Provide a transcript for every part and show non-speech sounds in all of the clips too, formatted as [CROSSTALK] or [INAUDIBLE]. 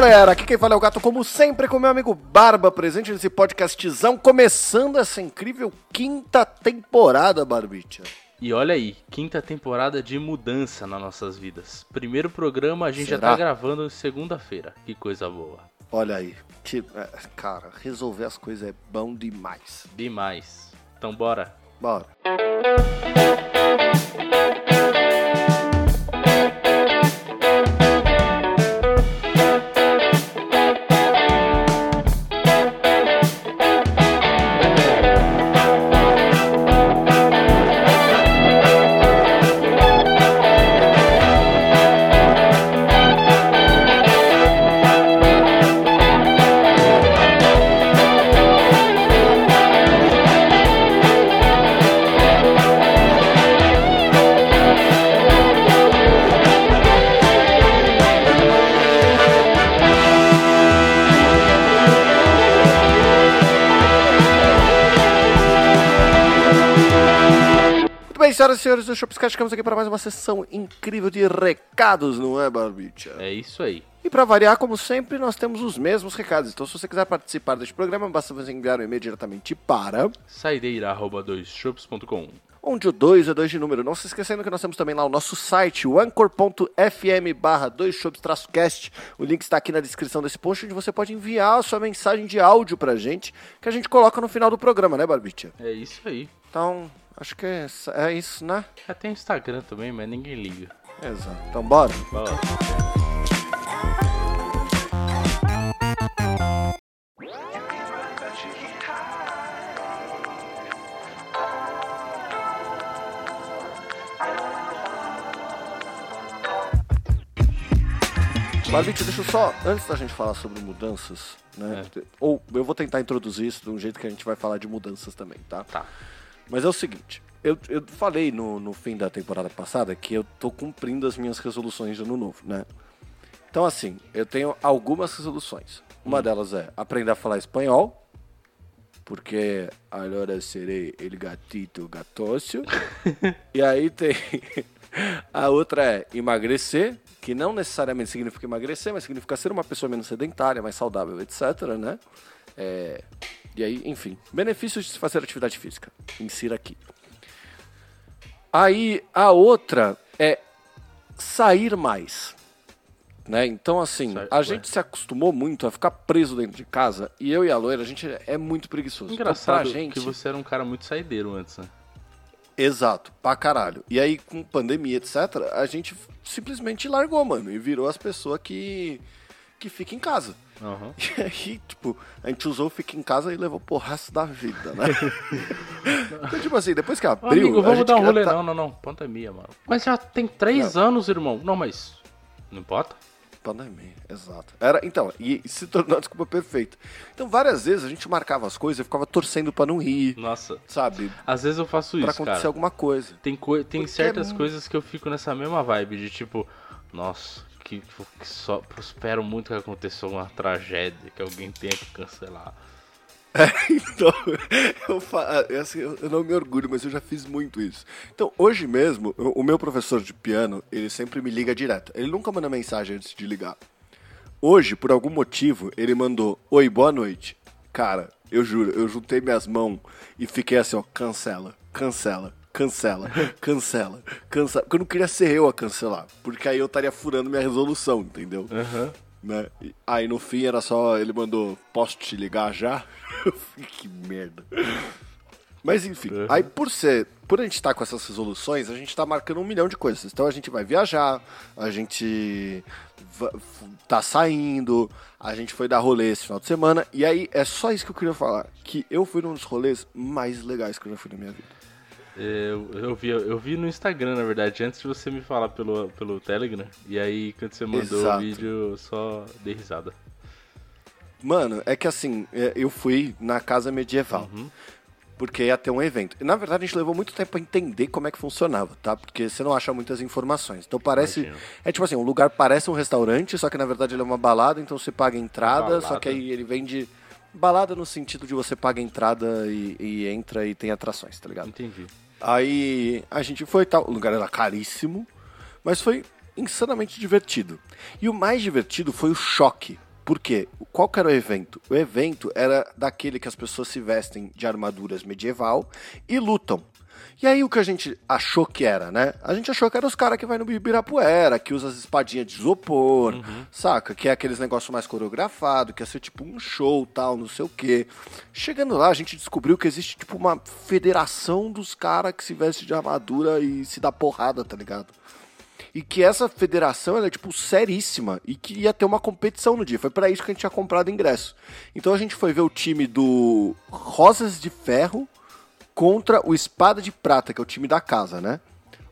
galera, aqui quem fala é o Gato, como sempre, com meu amigo Barba, presente nesse podcastzão, começando essa incrível quinta temporada, Barbicha. E olha aí, quinta temporada de mudança nas nossas vidas. Primeiro programa a gente Será? já tá gravando segunda-feira. Que coisa boa. Olha aí, que, é, cara, resolver as coisas é bom demais. Demais. Então bora. Bora. Muito bem, senhoras e senhores do Shopscast, ficamos aqui para mais uma sessão incrível de recados, não é, Barbicha? É isso aí. E para variar, como sempre, nós temos os mesmos recados. Então, se você quiser participar deste programa, basta você enviar um e-mail diretamente para Saideira.doisshops.com onde o 2 é 2 de número. Não se esquecendo que nós temos também lá o nosso site, o anchor.fm barra 2 cast O link está aqui na descrição desse post, onde você pode enviar a sua mensagem de áudio pra gente, que a gente coloca no final do programa, né, Barbicha? É isso aí. Então, acho que é, é isso, né? Já tem Instagram também, mas ninguém liga. Exato. Então, bora. Bora. Barbicha, deixa eu só, antes da gente falar sobre mudanças, né? É. Ou eu vou tentar introduzir isso de um jeito que a gente vai falar de mudanças também, tá? Tá. Mas é o seguinte, eu, eu falei no, no fim da temporada passada que eu tô cumprindo as minhas resoluções de ano novo, né? Então, assim, eu tenho algumas resoluções. Uma delas é aprender a falar espanhol, porque agora serei el gatito gatócio. [LAUGHS] e aí tem [LAUGHS] a outra é emagrecer, que não necessariamente significa emagrecer, mas significa ser uma pessoa menos sedentária, mais saudável, etc, né? É, e aí, enfim, benefícios de se fazer atividade física. Insira aqui. Aí a outra é sair mais. Né? Então, assim, a gente se acostumou muito a ficar preso dentro de casa e eu e a loira, a gente é muito preguiçoso. Engraçado então, gente, que você era um cara muito saideiro antes, né? Exato, pra caralho. E aí, com pandemia, etc., a gente simplesmente largou, mano, e virou as pessoas que, que ficam em casa. Aham. [LAUGHS] E aí, tipo, a gente usou o Fica em Casa e levou pro resto da vida, né? [LAUGHS] então, tipo assim, depois que Ô, abriu. amigo, a vamos gente dar um rolê. tá- Não, não, não. Pandemia, mano. Mas já tem três anos, irmão. Não, mas. Não importa? Pandemia, exato. Era, então, e, se tornou a desculpa perfeita. Então, várias vezes a gente marcava as coisas e ficava torcendo pra não ir, Nossa. sabe? Às vezes eu faço Pra isso, acontecer cara. alguma coisa. Tem, coi- tem Porque certas é coisas que eu fico nessa mesma vibe de tipo, nossa, que, que só espero muito que aconteça alguma tragédia, que alguém tenha que cancelar. [LAUGHS] Então, eu, fa- é assim, eu- não me orgulho, mas eu já fiz muito isso. Então, hoje mesmo, o meu professor de piano, ele sempre me liga direto. Ele nunca manda mensagem antes de ligar. Hoje, por algum motivo, ele mandou: Oi, boa noite. Cara, eu juro, eu juntei minhas mãos e fiquei assim, ó, cancela, cancela, cancela, cancela, cancela. Porque eu não queria ser eu a cancelar. Porque aí eu estaria furando minha resolução, entendeu? Aham. né? Aí no fim era só, ele mandou, posso te ligar já? [LAUGHS] Que merda. Mas enfim, Uhum. aí por ser, por a gente estar com essas resoluções, a gente tá marcando um milhão de coisas. Então a gente vai viajar, a gente tá saindo, a gente foi dar rolê esse final de semana, e aí é só isso que eu queria falar, que eu fui num dos rolês mais legais que eu já fui na minha vida. Eu, eu, vi, eu vi no Instagram, na verdade, antes de você me falar pelo, pelo Telegram. E aí, quando você mandou Exato. o vídeo, eu só dei risada. Mano, é que assim, é, eu fui na casa medieval. Uhum. Porque ia ter um evento. E, na verdade, a gente levou muito tempo pra entender como é que funcionava, tá? Porque você não acha muitas informações. Então parece. Imagino. É tipo assim, um lugar parece um restaurante, só que na verdade ele é uma balada, então você paga entrada, Balada. só que aí ele vende. Balada no sentido de você paga entrada e, e entra e tem atrações, tá ligado? Entendi. Aí a gente foi tal. O lugar era caríssimo, mas foi insanamente divertido. E o mais divertido foi o choque Por quê? Qual era o evento? O evento era daquele que as pessoas se vestem de armaduras medieval e lutam. E aí o que a gente achou que era, né? A gente achou que era os caras que vai no Ibirapuera, que usa as espadinhas de isopor, uhum. saca? Que é aqueles negócios mais coreografado, que ia ser tipo um show, tal, não sei o quê. Chegando lá, a gente descobriu que existe tipo uma federação dos caras que se veste de armadura e se dá porrada, tá ligado? E que essa federação ela é tipo seríssima e que ia ter uma competição no dia. Foi para isso que a gente tinha comprado ingresso. Então a gente foi ver o time do Rosas de Ferro contra o Espada de Prata, que é o time da casa, né?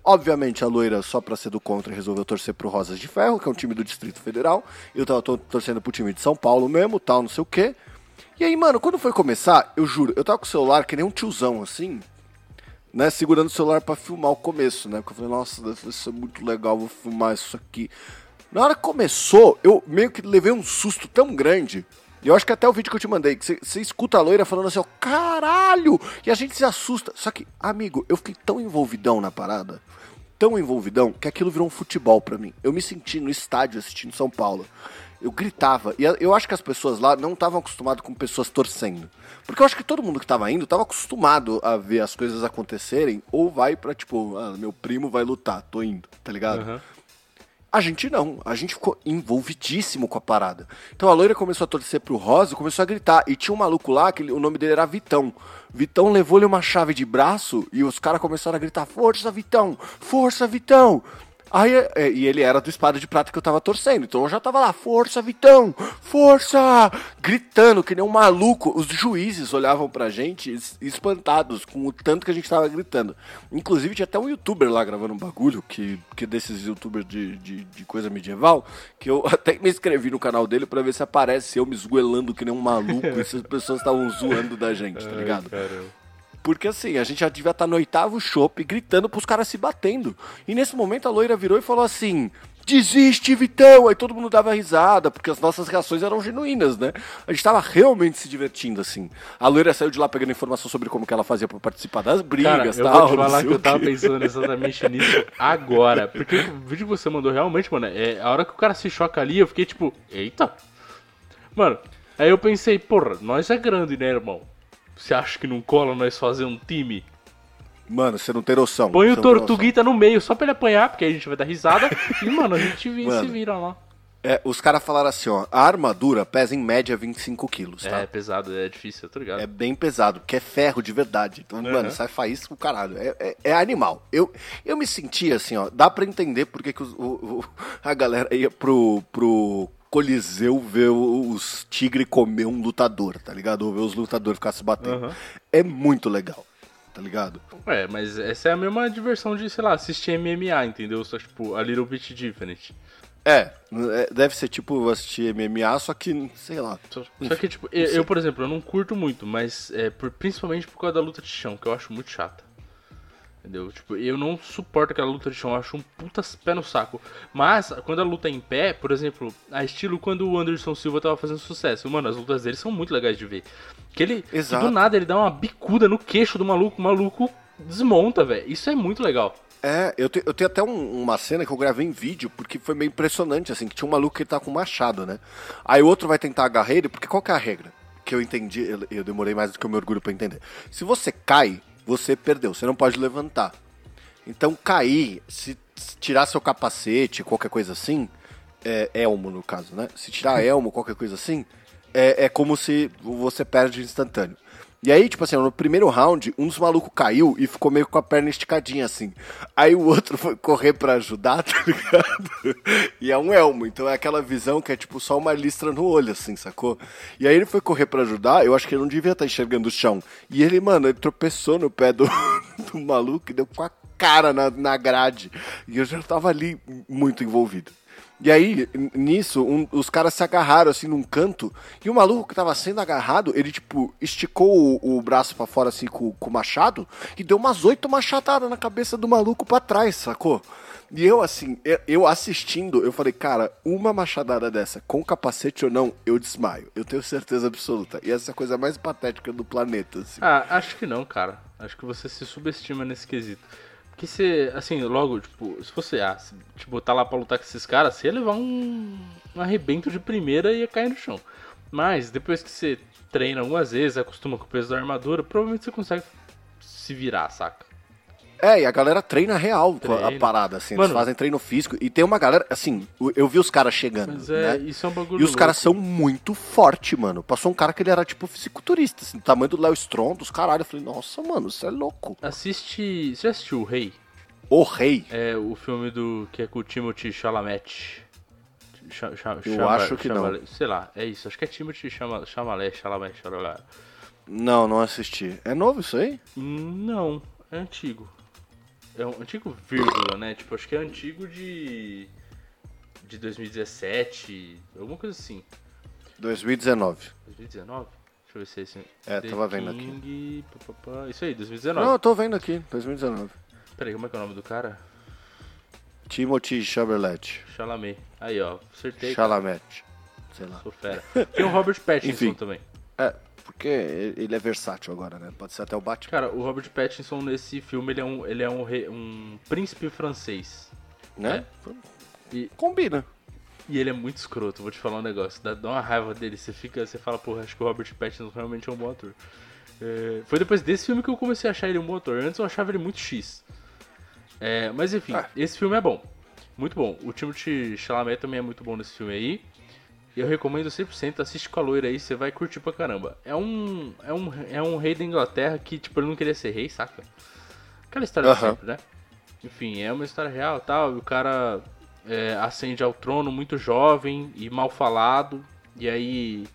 Obviamente a loira, só pra ser do contra, resolveu torcer pro Rosas de Ferro, que é um time do Distrito Federal. Eu tava torcendo pro time de São Paulo mesmo, tal, não sei o quê. E aí, mano, quando foi começar, eu juro, eu tava com o celular que nem um tiozão, assim, né, segurando o celular para filmar o começo, né? Porque eu falei, nossa, deve ser muito legal, vou filmar isso aqui. Na hora que começou, eu meio que levei um susto tão grande eu acho que até o vídeo que eu te mandei, que você escuta a loira falando assim, ó, caralho! E a gente se assusta. Só que, amigo, eu fiquei tão envolvidão na parada, tão envolvidão, que aquilo virou um futebol para mim. Eu me senti no estádio assistindo São Paulo. Eu gritava. E eu acho que as pessoas lá não estavam acostumadas com pessoas torcendo. Porque eu acho que todo mundo que tava indo estava acostumado a ver as coisas acontecerem, ou vai pra, tipo, ah, meu primo vai lutar, tô indo, tá ligado? Uhum. A gente não, a gente ficou envolvidíssimo com a parada. Então a loira começou a torcer pro Rosa começou a gritar. E tinha um maluco lá, que o nome dele era Vitão. Vitão levou-lhe uma chave de braço e os caras começaram a gritar: Força, Vitão! Força, Vitão! Aí, é, e ele era do espada de prata que eu tava torcendo. Então eu já tava lá, força, Vitão! Força! Gritando que nem um maluco. Os juízes olhavam pra gente espantados com o tanto que a gente tava gritando. Inclusive tinha até um youtuber lá gravando um bagulho, que, que desses youtubers de, de, de coisa medieval, que eu [LAUGHS] até me inscrevi no canal dele pra ver se aparece eu me esgoelando que nem um maluco e se as pessoas estavam zoando da gente, tá ligado? Ai, porque assim, a gente já devia estar tá no oitavo chopp gritando pros caras se batendo. E nesse momento a loira virou e falou assim: Desiste, Vitão! Aí todo mundo dava risada, porque as nossas reações eram genuínas, né? A gente tava realmente se divertindo, assim. A loira saiu de lá pegando informação sobre como que ela fazia pra participar das brigas e tal. Eu vou te falar que eu tava pensando exatamente [LAUGHS] nisso agora. Porque o vídeo que você mandou realmente, mano, é a hora que o cara se choca ali, eu fiquei tipo, eita! Mano, aí eu pensei, porra, nós é grande, né, irmão? Você acha que não cola nós fazer um time? Mano, você não tem noção. Põe o Tortuguita no meio, só pra ele apanhar, porque aí a gente vai dar risada. [LAUGHS] e, mano, a gente mano, se vira lá. É, os caras falaram assim, ó, a armadura pesa em média 25 quilos, tá? É pesado, é difícil, tô ligado. É bem pesado, porque é ferro de verdade. Então, uhum. mano, sai faísca o caralho. É, é, é, animal. Eu, eu me senti assim, ó, dá pra entender porque que os, o, o, [LAUGHS] a galera ia pro, pro Coliseu ver os tigres comer um lutador, tá ligado? Ou ver os lutadores ficar se batendo. Uhum. É muito legal, tá ligado? É, mas essa é a mesma diversão de, sei lá, assistir MMA, entendeu? Só, tipo, a little bit different. É, é deve ser tipo assistir MMA, só que, sei lá. Só, só que, tipo, eu, eu, por exemplo, eu não curto muito, mas é, por, principalmente por causa da luta de chão, que eu acho muito chata. Entendeu? Tipo, eu não suporto aquela luta de chão, eu acho um puta pé no saco. Mas, quando a luta é em pé, por exemplo, a estilo quando o Anderson Silva tava fazendo sucesso. Mano, as lutas dele são muito legais de ver. Que ele, Exato. do nada, ele dá uma bicuda no queixo do maluco, o maluco desmonta, velho. Isso é muito legal. É, eu, te, eu tenho até um, uma cena que eu gravei em vídeo, porque foi meio impressionante, assim, que tinha um maluco que tá com um machado, né? Aí o outro vai tentar agarrar ele, porque qual que é a regra? Que eu entendi, eu, eu demorei mais do que eu me orgulho pra entender. Se você cai, você perdeu, você não pode levantar. Então cair, se tirar seu capacete, qualquer coisa assim, é, elmo no caso, né? Se tirar [LAUGHS] elmo, qualquer coisa assim, é, é como se você perde instantâneo. E aí, tipo assim, no primeiro round, um dos malucos caiu e ficou meio com a perna esticadinha assim. Aí o outro [LAUGHS] foi correr para ajudar, tá ligado? E é um elmo, então é aquela visão que é tipo só uma listra no olho, assim, sacou? E aí ele foi correr para ajudar, eu acho que ele não devia estar tá enxergando o chão. E ele, mano, ele tropeçou no pé do, [LAUGHS] do maluco e deu com a cara na, na grade. E eu já tava ali muito envolvido. E aí, nisso, um, os caras se agarraram assim num canto, e o maluco que tava sendo agarrado, ele tipo, esticou o, o braço para fora assim com, com, o machado e deu umas oito machadadas na cabeça do maluco para trás, sacou? E eu, assim, eu assistindo, eu falei, cara, uma machadada dessa, com capacete ou não, eu desmaio. Eu tenho certeza absoluta. E essa é a coisa mais patética do planeta, assim. Ah, acho que não, cara. Acho que você se subestima nesse quesito. Que você, assim, logo, tipo, se você ah, se, tipo, tá lá pra lutar com esses caras, você ia levar um, um arrebento de primeira e ia cair no chão. Mas depois que você treina algumas vezes, acostuma com o peso da armadura, provavelmente você consegue se virar, saca? É, e a galera treina real treina. a parada, assim. Mano, eles fazem treino físico. E tem uma galera, assim, eu vi os caras chegando. Mas é, né? isso é um bagulho. E os caras são muito fortes, mano. Passou um cara que ele era tipo fisiculturista, assim, do tamanho do Léo Strong, dos caralho. Eu falei, nossa, mano, isso é louco. Assiste. Você assistiu O Rei? O Rei? É, o filme do. que é com o Timothy Chalamet. Ch ch eu acho que não. Sei lá, é isso. Acho que é Timothy Chalamet, Chalamet, Chalamet. Não, não assisti. É novo isso aí? Não, é antigo. É um antigo vírgula, né? Tipo, acho que é antigo de. de 2017, alguma coisa assim. 2019. 2019? Deixa eu ver se é esse. É, The tava vendo King, aqui. Pá, pá, pá. Isso aí, 2019. Não, eu tô vendo aqui, 2019. Peraí, como é que é o nome do cara? Timothy Chalamet. Chalamet. Aí, ó, acertei. Chalamet. Sei lá. Sou fera. Tem o Robert [LAUGHS] Pattinson Enfim, também. É, porque ele é versátil agora, né? Pode ser até o Batman. Cara, o Robert Pattinson nesse filme ele é um, ele é um, rei, um príncipe francês. Né? É. E, Combina. E ele é muito escroto, vou te falar um negócio. Dá, dá uma raiva dele. Você fica, você fala, porra, acho que o Robert Pattinson realmente é um bom ator. É, foi depois desse filme que eu comecei a achar ele um bom ator. Antes eu achava ele muito X. É, mas enfim, ah. esse filme é bom. Muito bom. O Timothy Chalamet também é muito bom nesse filme aí. Eu recomendo 100%, assiste com a loira aí, você vai curtir pra caramba. É um, é um, é um rei da Inglaterra que, tipo, ele não queria ser rei, saca? Aquela história de sempre, né? Enfim, é uma história real tal, e o cara é, ascende ao trono muito jovem e mal falado, e aí,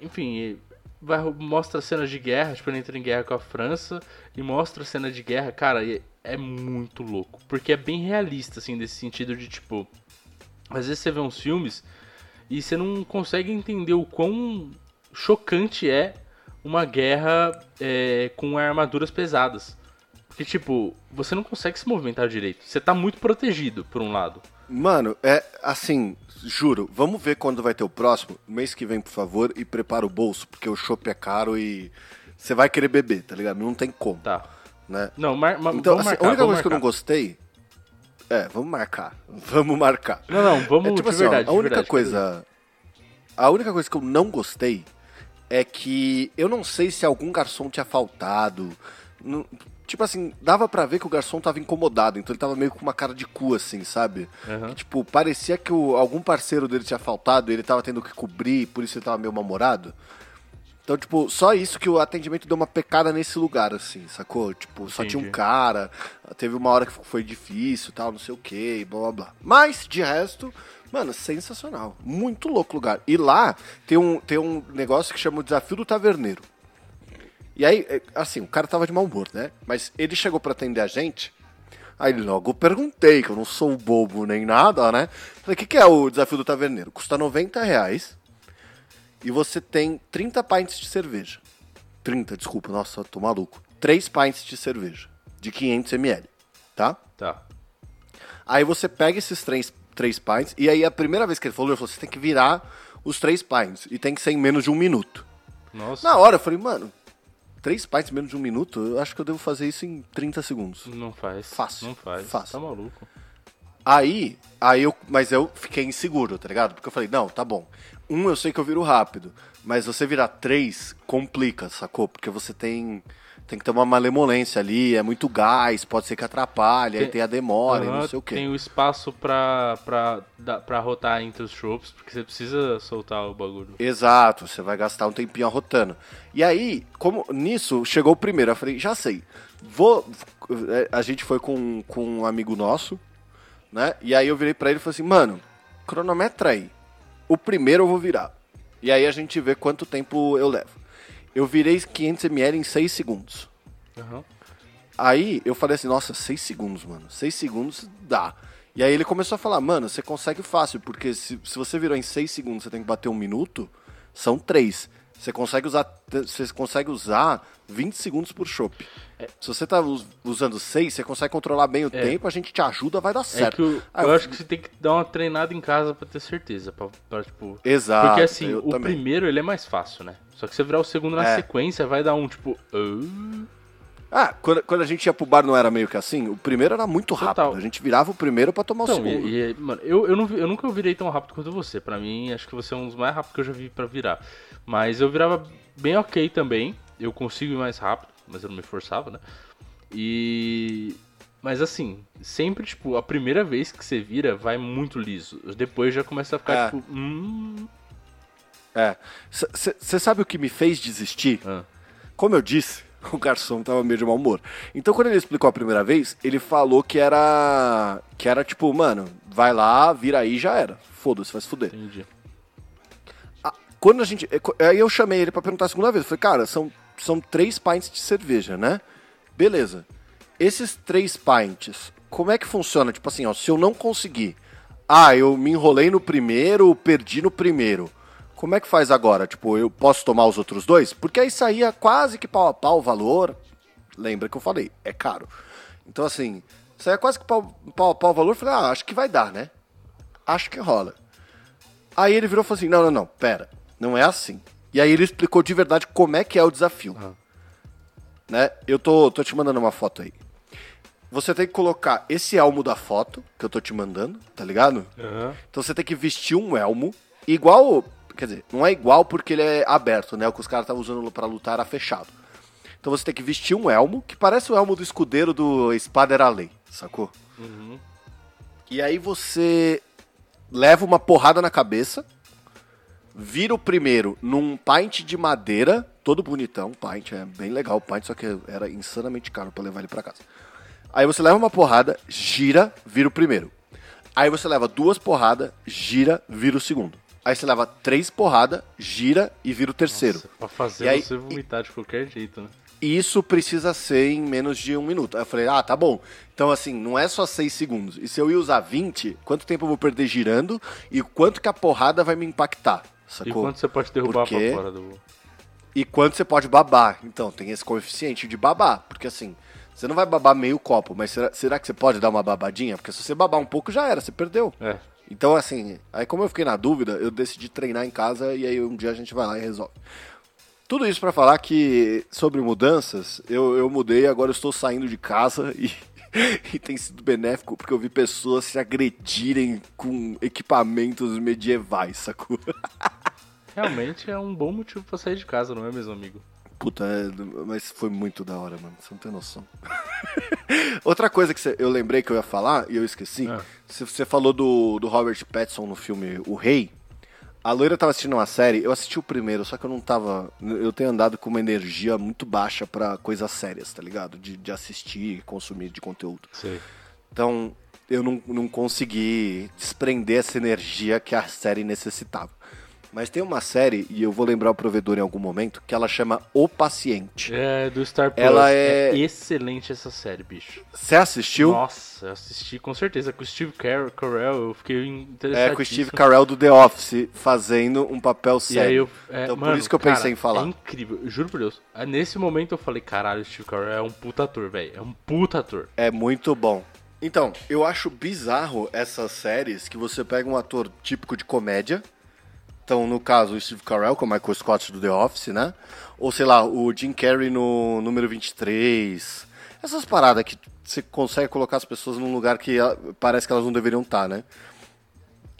enfim, vai, mostra cenas de guerra, tipo, ele entra em guerra com a França, e mostra cena de guerra, cara, é, é muito louco, porque é bem realista, assim, desse sentido de, tipo, às vezes você vê uns filmes e você não consegue entender o quão chocante é uma guerra é, com armaduras pesadas. Porque, tipo, você não consegue se movimentar direito. Você tá muito protegido, por um lado. Mano, é assim, juro, vamos ver quando vai ter o próximo. Mês que vem, por favor, e prepara o bolso, porque o chopp é caro e você vai querer beber, tá ligado? Não tem como. Tá. Né? Não, mar, mar, então, assim, marcar, a única coisa marcar. que eu não gostei é, vamos marcar. [LAUGHS] Vamos marcar. Não, não, vamos é, tipo de assim, verdade. Ó, a única verdade, coisa. A única coisa que eu não gostei é que eu não sei se algum garçom tinha faltado. Não, tipo assim, dava para ver que o garçom tava incomodado, então ele tava meio com uma cara de cu, assim, sabe? Uhum. Que, tipo, parecia que o, algum parceiro dele tinha faltado e ele tava tendo que cobrir, por isso ele tava meio mal-humorado. Então, tipo, só isso que o atendimento deu uma pecada nesse lugar, assim, sacou? Tipo, só Entendi. tinha um cara, teve uma hora que foi difícil tal, não sei o que, blá blá blá. Mas, de resto, mano, sensacional. Muito louco o lugar. E lá tem um, tem um negócio que chama o Desafio do Taverneiro. E aí, é, assim, o cara tava de mau humor, né? Mas ele chegou para atender a gente. Aí logo eu perguntei, que eu não sou bobo nem nada, né? Falei, o que, que é o Desafio do Taverneiro? Custa 90 reais e você tem 30 pints de cerveja. 30, desculpa, nossa, tô maluco. 3 pints de cerveja, de 500 ml, tá? Tá. Aí você pega esses 3, 3 pints, e aí a primeira vez que ele falou, ele falou, você tem que virar os 3 pints, e tem que ser em menos de um minuto. Nossa. Na hora eu falei, mano, 3 pints em menos de um minuto, eu acho que eu devo fazer isso em 30 segundos. Não faz. Fácil. Não faz. Fácil. Tá maluco. Aí, aí eu, mas eu fiquei inseguro, tá ligado? Porque eu falei, não, tá bom. Um eu sei que eu viro rápido, mas você virar três complica, sacou? Porque você tem tem que ter uma malemolência ali, é muito gás, pode ser que atrapalhe, tem, aí tem a demora, uhum, não sei o quê. Tem o espaço pra, pra, pra rotar entre os tropes, porque você precisa soltar o bagulho. Exato, você vai gastar um tempinho arrotando. E aí, como nisso, chegou o primeiro, eu falei, já sei, vou... É, a gente foi com, com um amigo nosso, né? E aí eu virei pra ele e falei assim, mano, cronometra aí. O primeiro eu vou virar. E aí a gente vê quanto tempo eu levo. Eu virei 500ml em 6 segundos. Uhum. Aí eu falei assim, nossa, 6 segundos, mano. 6 segundos dá. E aí ele começou a falar, mano, você consegue fácil, porque se, se você virou em 6 segundos, você tem que bater um minuto, são 3. Você consegue usar, você consegue usar 20 segundos por chopp. É. Se você tá usando 6, você consegue controlar bem o é. tempo, a gente te ajuda, vai dar é certo. É eu, eu, acho que você tem que dar uma treinada em casa para ter certeza, pra, pra, tipo... Exato. Porque assim, o também. primeiro ele é mais fácil, né? Só que você virar o segundo na é. sequência, vai dar um tipo... Uh... Ah, quando, quando a gente ia pro bar não era meio que assim? O primeiro era muito rápido. Total. A gente virava o primeiro para tomar então, o segundo. E, e, mano, eu, eu, não, eu nunca virei tão rápido quanto você. Para mim, acho que você é um dos mais rápidos que eu já vi para virar. Mas eu virava bem ok também. Eu consigo ir mais rápido, mas eu não me forçava, né? E. Mas assim, sempre, tipo, a primeira vez que você vira vai muito liso. Depois já começa a ficar, é. tipo. Hum... É. Você sabe o que me fez desistir? Ah. Como eu disse, [LAUGHS] o garçom tava meio de mau humor. Então quando ele explicou a primeira vez, ele falou que era. Que era tipo, mano, vai lá, vira aí já era. Foda-se, vai se fuder. Entendi. Quando a gente. Aí eu chamei ele para perguntar a segunda vez. Eu falei, cara, são, são três pints de cerveja, né? Beleza. Esses três pints, como é que funciona? Tipo assim, ó, se eu não conseguir. Ah, eu me enrolei no primeiro, perdi no primeiro como é que faz agora? Tipo, eu posso tomar os outros dois? Porque aí saía quase que pau a pau o valor. Lembra que eu falei, é caro. Então, assim, saía quase que pau, pau a pau o valor. Falei, ah, acho que vai dar, né? Acho que rola. Aí ele virou e falou assim: não, não, não, pera, não é assim. E aí ele explicou de verdade como é que é o desafio. Uhum. Né? Eu tô, tô te mandando uma foto aí. Você tem que colocar esse elmo da foto que eu tô te mandando, tá ligado? Uhum. Então você tem que vestir um elmo, igual Quer dizer, não é igual porque ele é aberto, né? O que os caras estavam usando para lutar era fechado. Então você tem que vestir um elmo, que parece o elmo do escudeiro do Espada era Lei, sacou? Uhum. E aí você leva uma porrada na cabeça, vira o primeiro num pint de madeira, todo bonitão, pint, é bem legal o pint, só que era insanamente caro para levar ele para casa. Aí você leva uma porrada, gira, vira o primeiro. Aí você leva duas porradas, gira, vira o segundo. Aí você leva três porradas, gira e vira o terceiro. Nossa, pra fazer aí, você vomitar de qualquer jeito, né? Isso precisa ser em menos de um minuto. Aí eu falei, ah, tá bom. Então, assim, não é só seis segundos. E se eu ia usar 20, quanto tempo eu vou perder girando e quanto que a porrada vai me impactar? Sacou? E quanto você pode derrubar Porque... pra fora do. E quanto você pode babar. Então, tem esse coeficiente de babar. Porque assim, você não vai babar meio copo, mas será, será que você pode dar uma babadinha? Porque se você babar um pouco, já era, você perdeu. É. Então, assim, aí como eu fiquei na dúvida, eu decidi treinar em casa e aí um dia a gente vai lá e resolve. Tudo isso para falar que sobre mudanças, eu, eu mudei, agora eu estou saindo de casa [LAUGHS] e, e tem sido benéfico porque eu vi pessoas se agredirem com equipamentos medievais, sacou? [LAUGHS] Realmente é um bom motivo para sair de casa, não é mesmo, amigo? Puta, é, mas foi muito da hora, mano. Você não tem noção. [LAUGHS] Outra coisa que cê, eu lembrei que eu ia falar e eu esqueci. É. Você falou do, do Robert Pattinson no filme O Rei. A loira tava assistindo uma série, eu assisti o primeiro, só que eu não tava. Eu tenho andado com uma energia muito baixa para coisas sérias, tá ligado? De, de assistir, consumir de conteúdo. Sim. Então, eu não, não consegui desprender essa energia que a série necessitava. Mas tem uma série, e eu vou lembrar o provedor em algum momento, que ela chama O Paciente. É, do Star Plus. Ela é... é excelente essa série, bicho. Você assistiu? Nossa, eu assisti com certeza. Com o Steve Carell, eu fiquei interessado. É, com o Steve Carell do The Office, fazendo um papel sério. Eu, é, então mano, por isso que eu cara, pensei em falar. É incrível, juro por Deus. Ah, nesse momento eu falei, caralho, o Steve Carell é um puta ator, velho. É um puta ator. É muito bom. Então, eu acho bizarro essas séries que você pega um ator típico de comédia, então, no caso, o Steve Carell, com o Michael Scott do The Office, né? Ou, sei lá, o Jim Carrey no número 23. Essas paradas que você consegue colocar as pessoas num lugar que parece que elas não deveriam estar, né?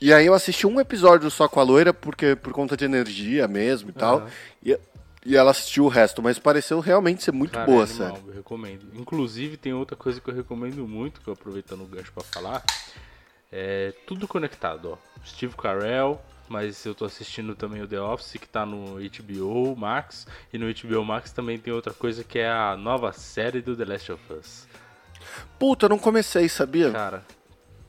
E aí eu assisti um episódio só com a loira, porque por conta de energia mesmo e tal. Uhum. E, e ela assistiu o resto, mas pareceu realmente ser muito Cara, boa, é animal, sério. Eu recomendo. Inclusive, tem outra coisa que eu recomendo muito, que eu aproveitando o gancho para falar. É tudo conectado, ó. Steve Carell, mas eu tô assistindo também o The Office que tá no HBO Max e no HBO Max também tem outra coisa que é a nova série do The Last of Us. Puta, eu não comecei, sabia? Cara,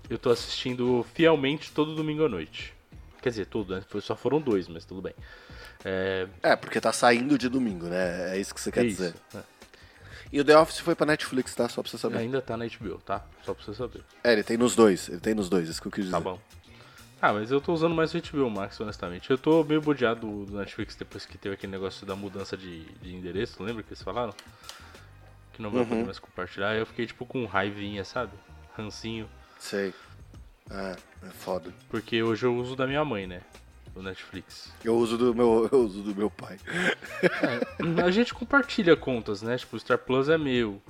eu tô assistindo fielmente todo domingo à noite. Quer dizer, tudo, né? Só foram dois, mas tudo bem. É... é, porque tá saindo de domingo, né? É isso que você quer isso, dizer. É. E o The Office foi pra Netflix, tá? Só pra você saber. Ainda tá na HBO, tá? Só pra você saber. É, ele tem nos dois. Ele tem nos dois, isso que eu quis tá dizer. Tá bom. Ah, mas eu tô usando mais o HBO Max, honestamente. Eu tô meio bodeado do Netflix depois que teve aquele negócio da mudança de, de endereço, lembra que eles falaram? Que não vai uhum. poder mais compartilhar. Eu fiquei tipo com raivinha, sabe? Rancinho. Sei. É, é foda. Porque hoje eu uso da minha mãe, né? do Netflix. Eu uso do meu, [LAUGHS] eu uso do meu pai. É, a gente compartilha contas, né? Tipo, o Star Plus é meu.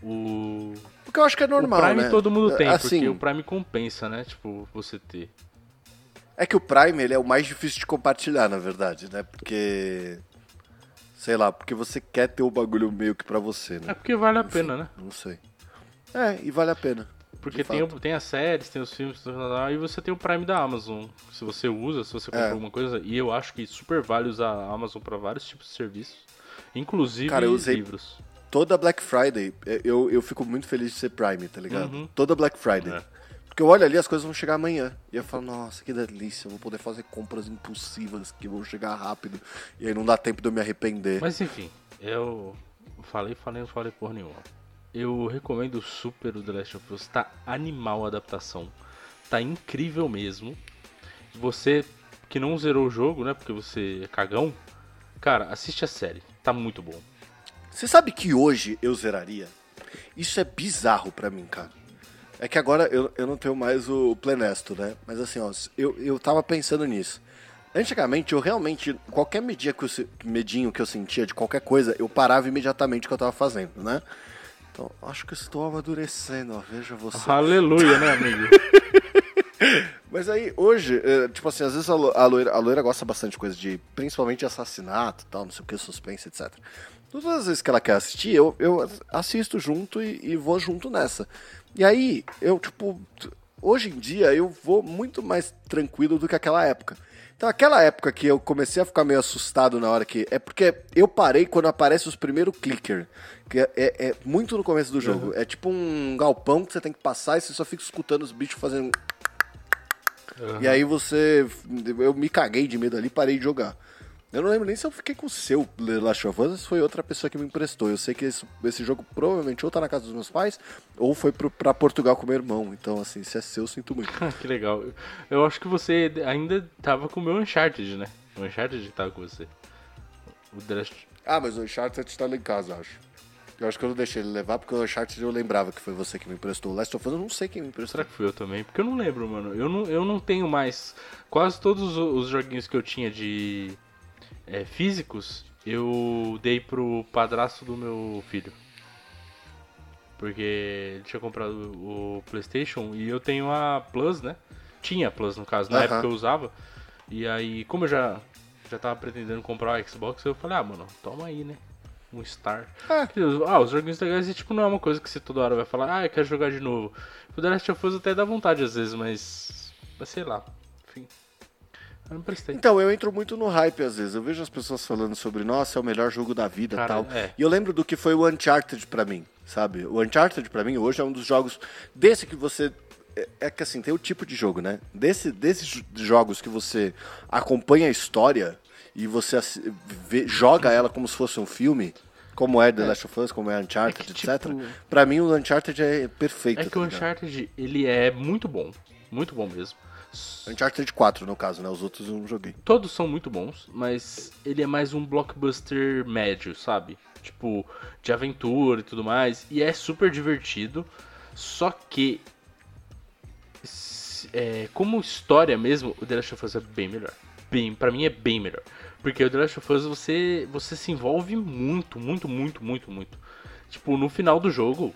O. Porque eu acho que é normal, o Prime né? todo mundo tem, assim, porque o Prime compensa, né? Tipo, você ter. É que o Prime ele é o mais difícil de compartilhar, na verdade, né? Porque. Sei lá, porque você quer ter o bagulho meio que pra você, né? É porque vale a pena, né? Não sei. É, e vale a pena. Porque tem, o- tem as séries, tem os filmes, e você tem o Prime da Amazon. Se você usa, se você compra É. alguma coisa. E eu acho que super vale usar a Amazon pra vários tipos de serviços. Inclusive Cara, eu usei- livros. Toda Black Friday, eu, eu fico muito feliz de ser Prime, tá ligado? Uhum. Toda Black Friday. É. Porque eu olho ali, as coisas vão chegar amanhã. E eu falo, nossa, que delícia, eu vou poder fazer compras impulsivas que vão chegar rápido. E aí não dá tempo de eu me arrepender. Mas enfim, eu falei, falei, não falei porra nenhuma. Eu recomendo super o The Last of Us. Tá animal a adaptação. Tá incrível mesmo. Você que não zerou o jogo, né? Porque você é cagão. Cara, assiste a série. Tá muito bom. Você sabe que hoje eu zeraria? Isso é bizarro pra mim, cara. É que agora eu, eu não tenho mais o Plenesto, né? Mas assim, ó, eu, eu tava pensando nisso. Antigamente, eu realmente, qualquer medinha que eu, medinho que eu sentia de qualquer coisa, eu parava imediatamente o que eu tava fazendo, né? Então, acho que estou amadurecendo, ó, veja você. Aleluia, né, amigo? [LAUGHS] Mas aí, hoje, é, tipo assim, às vezes a, lo- a loira, a loira gosta bastante de coisa de, principalmente assassinato e tal, não sei o que, suspense, etc. Todas as vezes que ela quer assistir, eu, eu assisto junto e, e vou junto nessa. E aí, eu, tipo, hoje em dia, eu vou muito mais tranquilo do que aquela época. Então, aquela época que eu comecei a ficar meio assustado na hora que. É porque eu parei quando aparece os primeiros clicker. Que é, é- é muito no começo do jogo. É tipo um galpão que você tem que passar e você só fica escutando os bichos fazendo. E aí você. Eu me caguei de medo ali e parei de jogar. Eu não lembro nem se eu fiquei com o seu The Last of Us, ou se foi outra pessoa que me emprestou. Eu sei que esse, esse jogo provavelmente ou tá na casa dos meus pais, ou foi pro, pra Portugal com meu irmão. Então, assim, se é seu, eu sinto muito. [LAUGHS] que legal. Eu acho que você ainda tava com o meu Uncharted, né? O Uncharted tava com você. O The Last... Ah, mas o Uncharted tá lá em casa, acho. Eu acho que eu não deixei ele levar, porque o Uncharted eu lembrava que foi você que me emprestou. O Last of Us eu não sei quem me emprestou. Será que fui eu também? Porque eu não lembro, mano. Eu não, eu não tenho mais. Quase todos os joguinhos que eu tinha de é, físicos, eu dei pro padrasto do meu filho. Porque ele tinha comprado o PlayStation e eu tenho a Plus, né? Tinha a Plus, no caso, na Aham. época eu usava. E aí, como eu já, já tava pretendendo comprar o Xbox, eu falei, ah, mano, toma aí, né? Um Star. É. Ah, os joguinhos legais, tipo, não é uma coisa que você toda hora vai falar, ah, eu quero jogar de novo. O The Last of Us até dá vontade às vezes, mas. Mas sei lá. Eu não prestei. Então, eu entro muito no hype às vezes. Eu vejo as pessoas falando sobre, nossa, é o melhor jogo da vida e tal. é. E eu lembro do que foi o Uncharted pra mim, sabe? O Uncharted pra mim hoje é um dos jogos desse que você é- é que assim, tem o tipo de jogo, né? Desse, desses jo- jogos que você acompanha a história e você vê- joga ela como se fosse um filme, como é The Last of Us, como é Uncharted, É que, etc. tipo- Pra mim o Uncharted é perfeito. É que tá o? Uncharted, ele é muito bom. Muito bom mesmo. Uncharted 4, no caso, né? Os outros eu não joguei. Todos são muito bons, mas ele é mais um blockbuster médio, sabe? Tipo, de aventura e tudo mais. E é super divertido. Só que. é, como história mesmo, o The Last of Us é bem melhor. Bem, pra mim é bem melhor. Porque o The Last of Us você, você se envolve muito, muito, muito, muito, muito. Tipo, no final do jogo,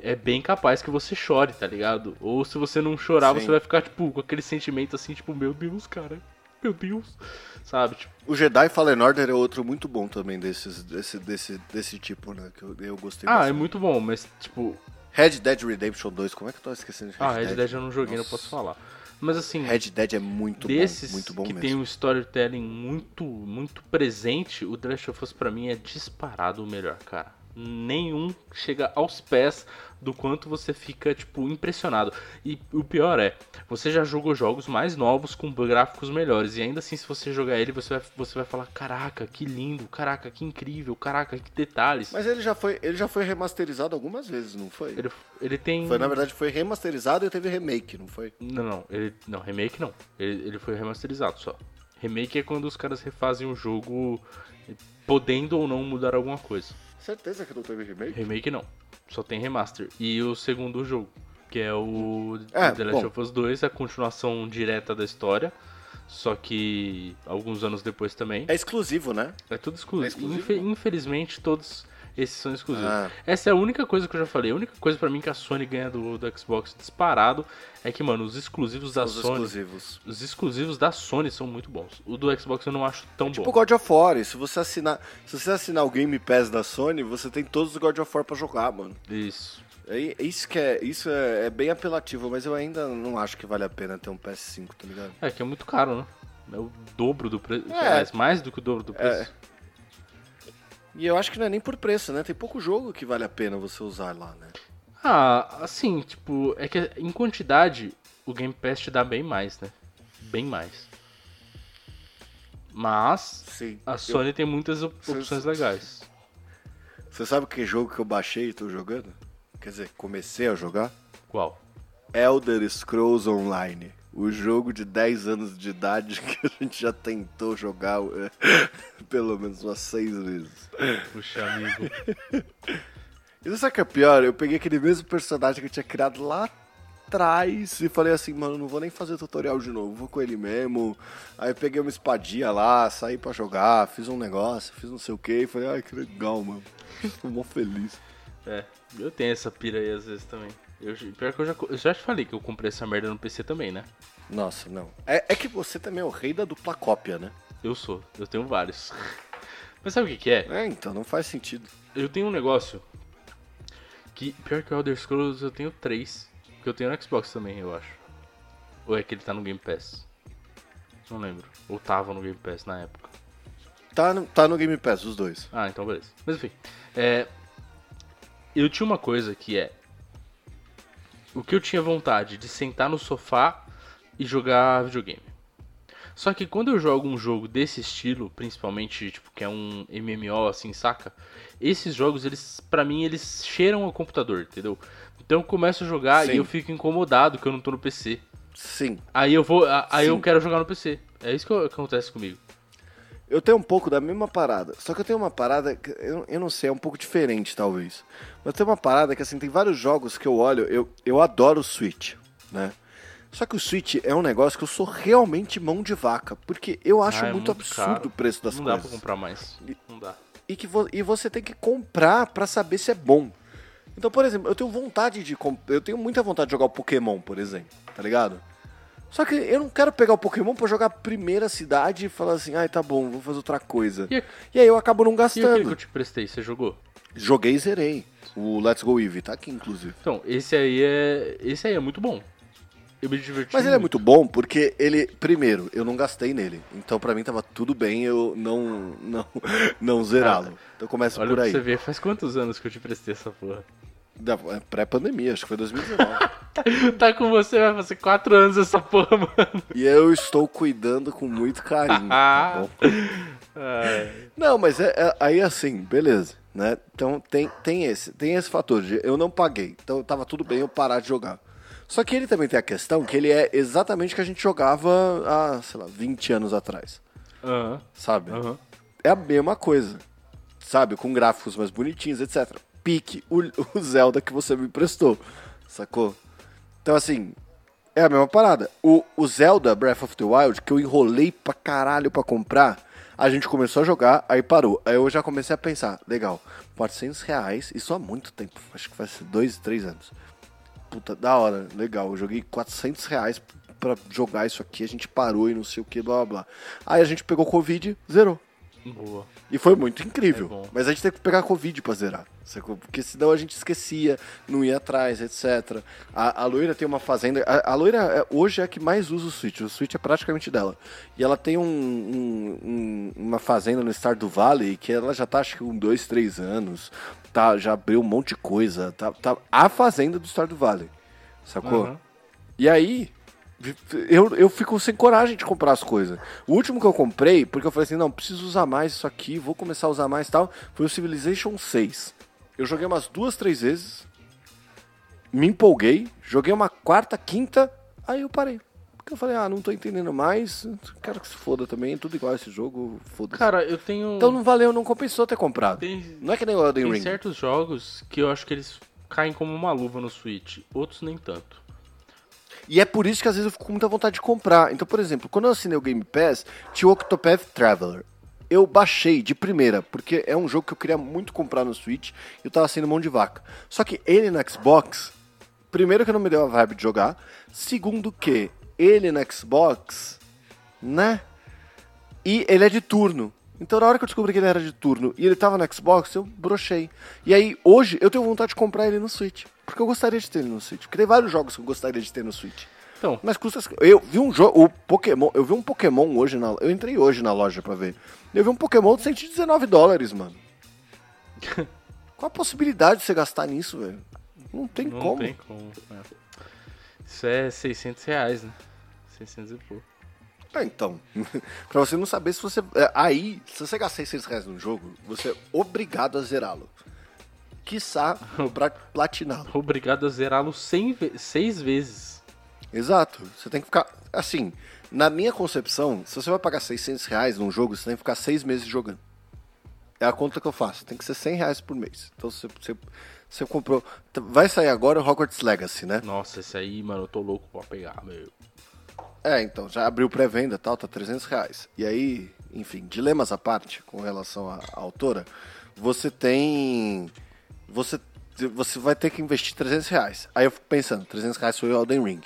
é bem capaz que você chore, tá ligado? Ou se você não chorar, Sim. você vai ficar, tipo, com aquele sentimento assim, tipo, meu Deus, cara. Meu Deus. Sabe? Tipo, O Jedi Fallen Order é outro muito bom também desses, desse, desse, desse tipo, né? Que eu, eu gostei ah, é bastante. muito bom, mas, tipo. Red Dead Redemption 2, como é que eu tô esquecendo de Red Ah, Dead? Red Dead eu não joguei, não Nossa. posso falar. Mas assim, Red Dead é muito desses bom, muito bom que mesmo. tem um storytelling muito, muito presente, o The Last of Us pra mim é disparado o melhor, cara. Nenhum chega aos pés do quanto você fica, tipo, impressionado. E o pior é, você já jogou jogos mais novos com gráficos melhores. E ainda assim, se você jogar ele, você vai, você vai falar, caraca, que lindo, caraca, que incrível, caraca, que detalhes. Mas ele já, foi, ele já foi remasterizado algumas vezes, não foi? Ele, ele tem. Foi, na verdade, foi remasterizado e teve remake, não foi? Não, não, ele. Não, remake não. Ele, ele foi remasterizado só. Remake é quando os caras refazem o jogo podendo ou não mudar alguma coisa. Certeza que não teve remake? Remake não. Só tem remaster. E o segundo jogo, que é o É, The Last bom. of Us 2, a continuação direta da história. Só que alguns anos depois também. É exclusivo, né? É tudo exclusivo. É exclusivo, Infe- não? infelizmente, todos esses são exclusivos. Ah. Essa é a única coisa que eu já falei. A única coisa pra mim que a Sony ganha do, do Xbox disparado é que, mano, os exclusivos da Os Sony. exclusivos. Os exclusivos da Sony são muito bons. O do Xbox eu não acho tão Tipo bom. God of War, se você assinar, se você assinar o Game Pass da Sony, você tem todos os God of War pra jogar, mano. Isso. É, é isso que é, isso é, é bem apelativo, mas eu ainda não acho que vale a pena ter um PS5, tá ligado? É que é muito caro, né? É o dobro do preço. É. Mais do que o dobro do preço. E eu acho que não é nem por preço, né? Tem pouco jogo que vale a pena você usar lá, né? Ah, assim, tipo, é que em quantidade o Game Pass te dá bem mais, né? Bem mais. Mas Sim. a Sony tem muitas op- Cê- opções legais. Você sabe que jogo que eu baixei e tô jogando? Quer dizer, comecei a jogar? Qual? Elder Scrolls Online. O jogo de 10 anos de idade [LAUGHS] que a gente já tentou jogar é, [LAUGHS] pelo menos umas 6 vezes. Puxa, amigo. [LAUGHS] E sabe o que é pior? Eu peguei aquele mesmo personagem que eu tinha criado lá atrás e falei assim, mano, não vou nem fazer tutorial de novo, vou com ele mesmo. Aí eu peguei uma espadinha lá, saí pra jogar, fiz um negócio, fiz não sei o que e falei, ai que legal, mano. Tô mó feliz. É, eu tenho essa pira aí às vezes também. Eu, pior que eu já, eu já te falei que eu comprei essa merda no PC também, né? Nossa, não. É, é que você também é o rei da dupla cópia, né? Eu sou, eu tenho vários. [LAUGHS] Mas sabe o que, que é? É, então não faz sentido. Eu tenho um negócio que, pior que o Elder Scrolls, eu tenho três. Que eu tenho no Xbox também, eu acho. Ou é que ele tá no Game Pass? Não lembro. Ou tava no Game Pass na época. Tá no, tá no Game Pass, os dois. Ah, então beleza. Mas enfim. É, eu tinha uma coisa que é. O que eu tinha vontade de sentar no sofá e jogar videogame. Só que quando eu jogo um jogo desse estilo, principalmente, tipo, que é um MMO, assim, saca? Esses jogos, eles, pra mim, eles cheiram ao computador, entendeu? Então eu começo a jogar Sim. e eu fico incomodado que eu não tô no PC. Sim. Aí eu vou, aí eu Sim. quero jogar no PC. É isso que acontece comigo. Eu tenho um pouco da mesma parada. Só que eu tenho uma parada que eu, eu não sei, é um pouco diferente, talvez. Mas tem uma parada que, assim, tem vários jogos que eu olho. Eu, eu adoro o Switch, né? Só que o Switch é um negócio que eu sou realmente mão de vaca. Porque eu acho Ah, é muito, absurdo caro. o preço das não dá coisas. pra comprar mais. Não dá. e que vo- e você tem que comprar pra saber se é bom. Então, por exemplo, eu tenho vontade de eu tenho muita vontade de jogar o Pokémon, por exemplo, tá ligado? Só que eu não quero pegar o Pokémon pra jogar a primeira cidade e falar assim, ai, tá bom, vou fazer outra coisa. E, E aí eu acabo não e aquele que gastando. eu te prestei, você jogou? Joguei e zerei. O Let's Go Eevee tá aqui, inclusive. Então, esse aí é. Esse aí é muito bom. Eu me diverti. Mas ele é muito bom porque ele, primeiro, eu não gastei nele. Então pra mim tava tudo bem eu não não [LAUGHS] não zerá-lo. Então começa Olha por pra aí. você ver, faz quantos anos que eu te prestei essa porra? Da- é Pré-pandemia, acho que foi 2019. [LAUGHS] tá com você, vai fazer 4 anos essa porra, mano. E eu estou cuidando com muito carinho. tá bom? Ai, Não, mas é, é- aí assim, beleza, né? Então tem, tem esse, tem esse fator de eu não paguei, então tava tudo bem eu parar de jogar. Só que ele também tem a questão que ele é exatamente o que a gente jogava há, sei lá, 20 anos atrás, Aham, sabe? aham. É a mesma coisa, sabe? Com gráficos mais bonitinhos, etc. Pique o, o Zelda que você me prestou, sacou? Então assim, é a mesma parada. O, o Zelda Breath of the Wild, que eu enrolei pra caralho pra comprar, a gente começou a jogar, aí parou. Aí eu já comecei a pensar, legal, 400 reais, isso há muito tempo, acho que ser dois, três anos. Puta, da hora, legal. Eu joguei 400 reais pra jogar isso aqui, a gente parou e não sei o que, blá blá blá. Aí a gente pegou Covid, zerou. Boa. E foi muito incrível. É mas a gente teve que pegar Covid pra zerar. Porque senão a gente esquecia, não ia atrás, etc. A, a loira tem uma fazenda. A, a loira é- hoje é a que mais usa o Switch. O Switch é praticamente dela. E ela tem um, um- um- uma fazenda no Stardew Valley que ela já tá, acho que, com dois, três anos. Tá, já abriu um monte de coisa. Tá, tá a fazenda do Stardew Valley. Sacou? Aham. E aí, eu, eu fico sem coragem de comprar as coisas. O último que eu comprei, porque eu falei assim, não, preciso usar mais isso aqui, vou começar a usar mais e tal, foi o Civilization 6. Eu joguei umas duas, três vezes, me empolguei, joguei uma quarta, quinta, aí eu parei. Porque eu falei, ah, não tô entendendo mais, quero que se foda também, tudo igual esse jogo, foda-se. Cara, eu tenho. Então não valeu, não compensou ter comprado. tem, Não é que nem o Elden tem Ring. certos jogos que eu acho que eles caem como uma luva no Switch, outros nem tanto. E é por isso que às vezes eu fico com muita vontade de comprar. Então, por exemplo, quando eu assinei o Game Pass, tinha o Octopath Traveler. Eu baixei de primeira, porque é um jogo que eu queria muito comprar no Switch e eu tava sendo mão de vaca. Só que ele no Xbox, primeiro que não me deu a vibe de jogar, segundo que ele no Xbox, né? E ele é de turno. Então, na hora que eu descobri que ele era de turno e ele tava no Xbox, eu brochei. E aí, hoje, eu tenho vontade de comprar ele no Switch. Porque eu gostaria de ter ele no Switch. Porque tem vários jogos que eu gostaria de ter no Switch. Então. Mas custa. Eu vi um jogo. O Pokémon. Eu vi um Pokémon hoje na. Eu entrei hoje na loja pra ver. Eu vi um Pokémon de 119 dólares, mano. [LAUGHS] Qual a possibilidade de você gastar nisso, velho? Não tem Não como. Não tem como. É. Isso é 600 reais, né? 600 e pouco. É, então. [LAUGHS] pra você não saber se você. É, aí, se você gastar 600 reais num jogo, você é obrigado a zerá-lo. Quiçá [LAUGHS] pra platiná-lo. Obrigado a zerá-lo seis vezes. Exato. Você tem que ficar. Assim, na minha concepção, se você vai pagar 600 reais num jogo, você tem que ficar seis meses jogando. É a conta que eu faço. Tem que ser 100 reais por mês. Então você, você, você comprou. Vai sair agora o Hogwarts Legacy, né? Nossa, esse aí, mano, eu tô louco pra pegar, meu. É, então, já abriu pré-venda e tal, tá 300 reais. E aí, enfim, dilemas à parte com relação à, à autora, você tem. Você, você vai ter que investir 300 reais. Aí eu fico pensando, 300 reais foi o Elden Ring.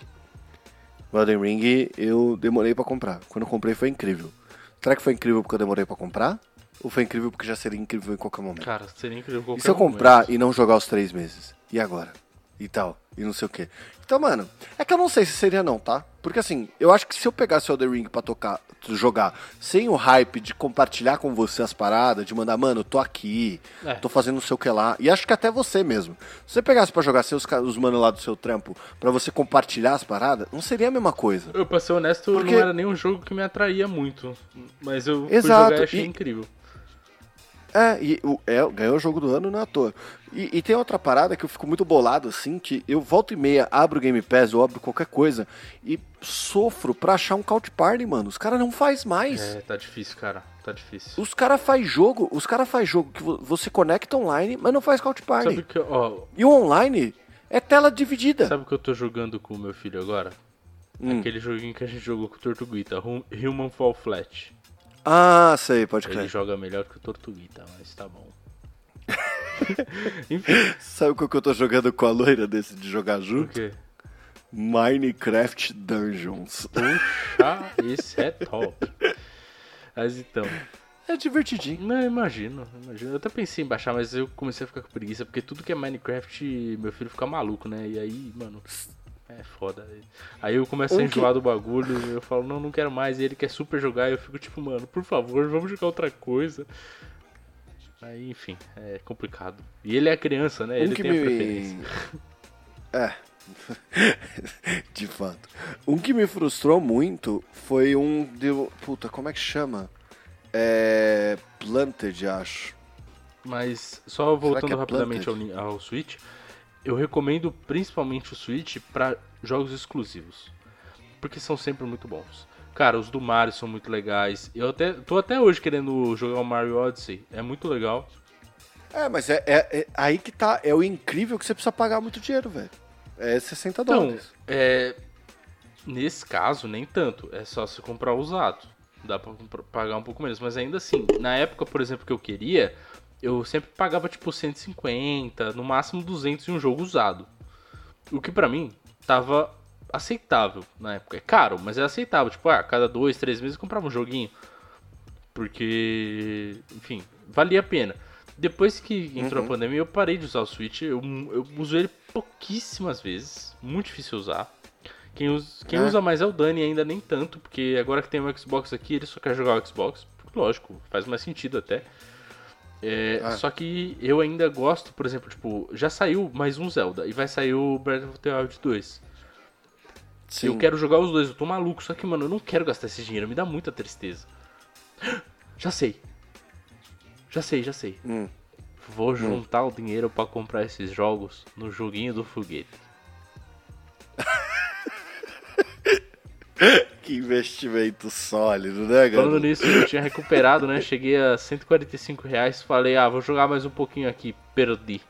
O Elden Ring eu demorei para comprar. Quando eu comprei foi incrível. Será que foi incrível porque eu demorei para comprar? Ou foi incrível porque já seria incrível em qualquer momento? Cara, seria incrível em qualquer E se eu comprar momento? e não jogar os três meses? E agora? E tal, e não sei o que. Então, mano, é que eu não sei se seria não, tá? Porque assim, eu acho que se eu pegasse o Elden Ring pra tocar, jogar sem o hype de compartilhar com você as paradas, de mandar, mano, eu tô aqui, é. tô fazendo não sei o que lá, e acho que até você mesmo. Se você pegasse pra jogar seus os manos lá do seu trampo, pra você compartilhar as paradas, não seria a mesma coisa. Eu, pra ser honesto, Porque... não era nem um jogo que me atraía muito. Mas eu Exato. jogar e achei e... incrível. É, e o, é, ganhou o jogo do ano não é à toa. E, e, tem outra parada que eu fico muito bolado, assim, que eu volto e meia, abro o Game Pass, eu abro qualquer coisa e sofro pra achar um couch party, mano. Os caras não faz mais. É, tá difícil, cara. Tá difícil. Os caras faz jogo, os caras faz jogo que você conecta online, mas não faz couch party. Sabe que, ó, e o online é tela dividida. Sabe o que eu tô jogando com o meu filho agora? Hum. Aquele joguinho que a gente jogou com o Tortuguita, Human Fall Flat. Ah, sei, pode crer. Ele joga melhor que o Tortuguita, mas tá bom. [LAUGHS] Enfim. Sabe o que eu tô jogando com a loira desse de jogar junto? O quê? Minecraft Dungeons. Puxa, esse é top. Mas então. É divertidinho. Não, imagino, imagino. Eu até pensei em baixar, mas eu comecei a ficar com preguiça, porque tudo que é Minecraft, meu filho fica maluco, né? E aí, mano, é foda. Aí eu começo a enjoar que... do bagulho, eu falo, não, não quero mais. E ele quer super jogar, e eu fico tipo, mano, por favor, vamos jogar outra coisa. Aí, enfim, é complicado. E ele é criança, né? Um ele tem me... a preferência. [LAUGHS] É. [LAUGHS] de fato. Um que me frustrou muito foi um de. Puta, como é que chama? É. Planted, acho. Mas, só voltando é rapidamente ao, ao Switch, eu recomendo principalmente o Switch para jogos exclusivos. Porque são sempre muito bons. Cara, os do Mario são muito legais. Eu até tô até hoje querendo jogar o Mario Odyssey. É muito legal. É, mas é, é, é aí que tá. É o incrível que você precisa pagar muito dinheiro, velho. É 60 então, dólares. É, nesse caso, nem tanto. É só se comprar usado. Dá pra pagar um pouco menos. Mas ainda assim, na época, por exemplo, que eu queria, eu sempre pagava tipo 150, no máximo 200 em um jogo usado. O que para mim tava aceitável na época. É caro, mas é aceitável. Tipo, ah, cada dois, três meses eu comprava um joguinho. Porque, enfim, valia a pena. Depois que entrou uhum. a pandemia, eu parei de usar o Switch. Eu, eu uso ele pouquíssimas vezes. Muito difícil usar. Quem, usa, quem é. usa mais é o Dani, ainda nem tanto. Porque agora que tem o Xbox aqui, ele só quer jogar o Xbox. Lógico, faz mais sentido até. É, ah. Só que eu ainda gosto, por exemplo, tipo, já saiu mais um Zelda e vai sair o Breath of the Wild 2. Sim. Eu quero jogar os dois, eu tô maluco, só que, mano, eu não quero gastar esse dinheiro, me dá muita tristeza. [GASPS] Já sei. Já sei, já sei. Hum. Vou hum. juntar hum. o dinheiro para comprar esses jogos no joguinho do foguete. [LAUGHS] que investimento sólido, né, galera? Falando nisso, eu tinha recuperado, né? Cheguei a 145 reais. Falei, ah, vou jogar mais um pouquinho aqui. Perdi.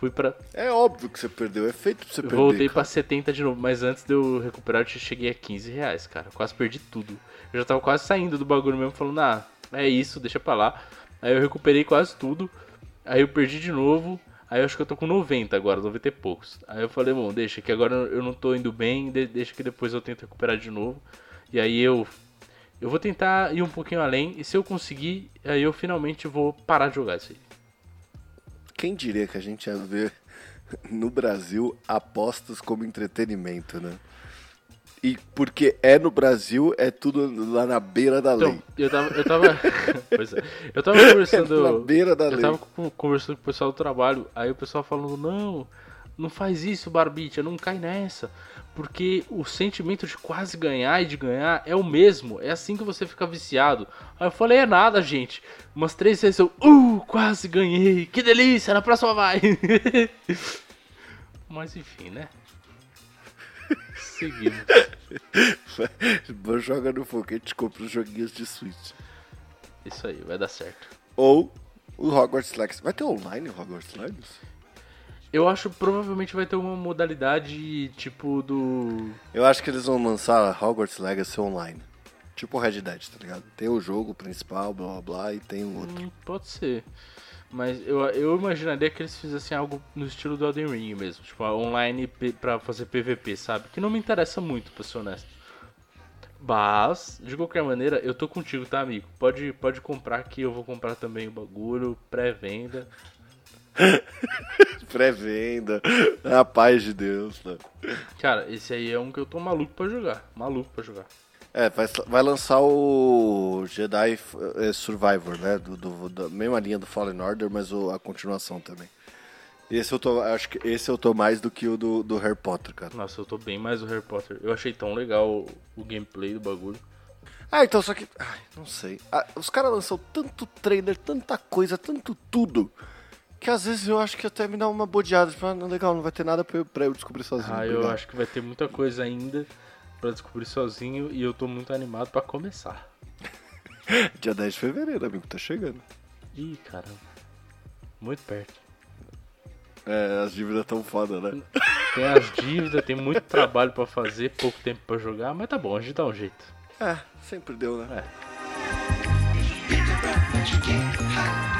Fui pra. É óbvio que você perdeu, é feito pra você perder. Voltei pra 70 de novo, mas antes de eu recuperar, eu cheguei a 15 reais, cara. Quase perdi tudo. Eu já tava quase saindo do bagulho mesmo, falando, ah, é isso, deixa pra lá. Aí eu recuperei quase tudo. Aí eu perdi de novo. Aí eu acho que eu tô com 90 agora, 90 e poucos. Aí eu falei, bom, deixa que agora eu não tô indo bem, deixa que depois eu tento recuperar de novo. E aí eu eu vou tentar ir um pouquinho além e se eu conseguir, aí eu finalmente vou parar de jogar isso aí. Quem diria que a gente ia ver no Brasil apostas como entretenimento, né? E porque é no Brasil, é tudo lá na beira da então, lei. Eu tava. Eu tava, [LAUGHS] pois é, eu tava conversando. [LAUGHS] É na beira da eu lei. tava conversando com o pessoal do trabalho, aí o pessoal falando, não, não faz isso, Barbicha, não cai nessa. Porque o sentimento de quase ganhar e de ganhar é o mesmo. É assim que você fica viciado. Aí eu falei, é nada, gente. Umas três vezes eu, uh, quase ganhei. Que delícia, na próxima vai. [LAUGHS] Mas enfim, né? Seguimos. Joga no foguete e compra os joguinhos de Switch. Isso aí, vai dar certo. Ou o Hogwarts Legacy. Vai ter online o Hogwarts Legacy? Eu acho que provavelmente vai ter uma modalidade tipo do. Eu acho que eles vão lançar Hogwarts Legacy online. Tipo o Red Dead, tá ligado? Tem o jogo principal, blá blá blá, e tem o outro. Hum, pode ser. Mas eu, eu imaginaria que eles fizessem algo no estilo do Elden Ring mesmo. Tipo, online pra fazer PVP, sabe? Que não me interessa muito, pra ser honesto. Mas, de qualquer maneira, eu tô contigo, tá, amigo? Pode, pode comprar que eu vou comprar também o bagulho, pré-venda. [LAUGHS] Pré-venda. A paz de Deus, né? Cara, esse aí é um que eu tô maluco pra jogar. Maluco pra jogar. É, vai, vai lançar o Jedi eh, Survivor, né? Do, do, da mesma linha do Fallen Order, mas o, a continuação também. Esse eu tô. Acho que esse eu tô mais do que o do, do Harry Potter, cara. Nossa, eu tô bem mais do Harry Potter. Eu achei tão legal o, o gameplay do bagulho. Ah, então só que. Ai, não sei. Ah, os caras lançam tanto trailer, tanta coisa, tanto tudo que às vezes eu acho que até me dá uma bodeada. Tipo, ah, legal, não vai ter nada pra eu, pra eu descobrir sozinho. Ah, eu acho que vai ter muita coisa ainda pra descobrir sozinho e eu tô muito animado pra começar. [LAUGHS] Dia 10 de fevereiro, amigo, tá chegando. Ih, caramba. Muito perto. É, as dívidas tão foda, né? [LAUGHS] Tem as dívidas, tem muito trabalho pra fazer, pouco tempo pra jogar, mas tá bom, a gente dá um jeito. É, sempre deu, né? É.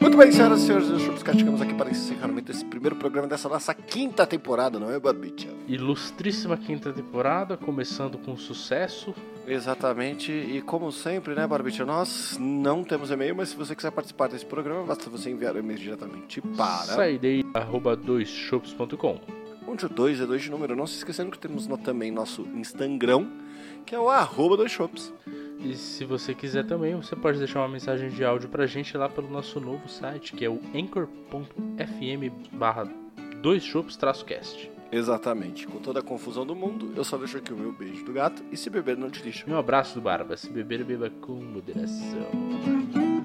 Muito bem, senhoras e senhores, Chupscat, chegamos aqui para encerramento desse primeiro programa dessa nossa quinta temporada, não é, Barbicha? Ilustríssima quinta temporada, começando com sucesso. Exatamente, e como sempre, né, Barbicha, nós não temos e-mail, mas se você quiser participar desse programa, basta você enviar o e-mail diretamente para... Saidei.doisshops.com Onde o 2 é 2 de número, não se esquecendo que temos também nosso Instagram, que é o arroba dois shops. E se você quiser também, você pode deixar uma mensagem de áudio pra gente lá pelo nosso novo site, que é o anchor.fm barra dois shops cast. Exatamente. Com toda a confusão do mundo, eu só deixo aqui o meu beijo do gato e se beber não te lixo. Meu abraço do Barba. Se beber, beba com moderação.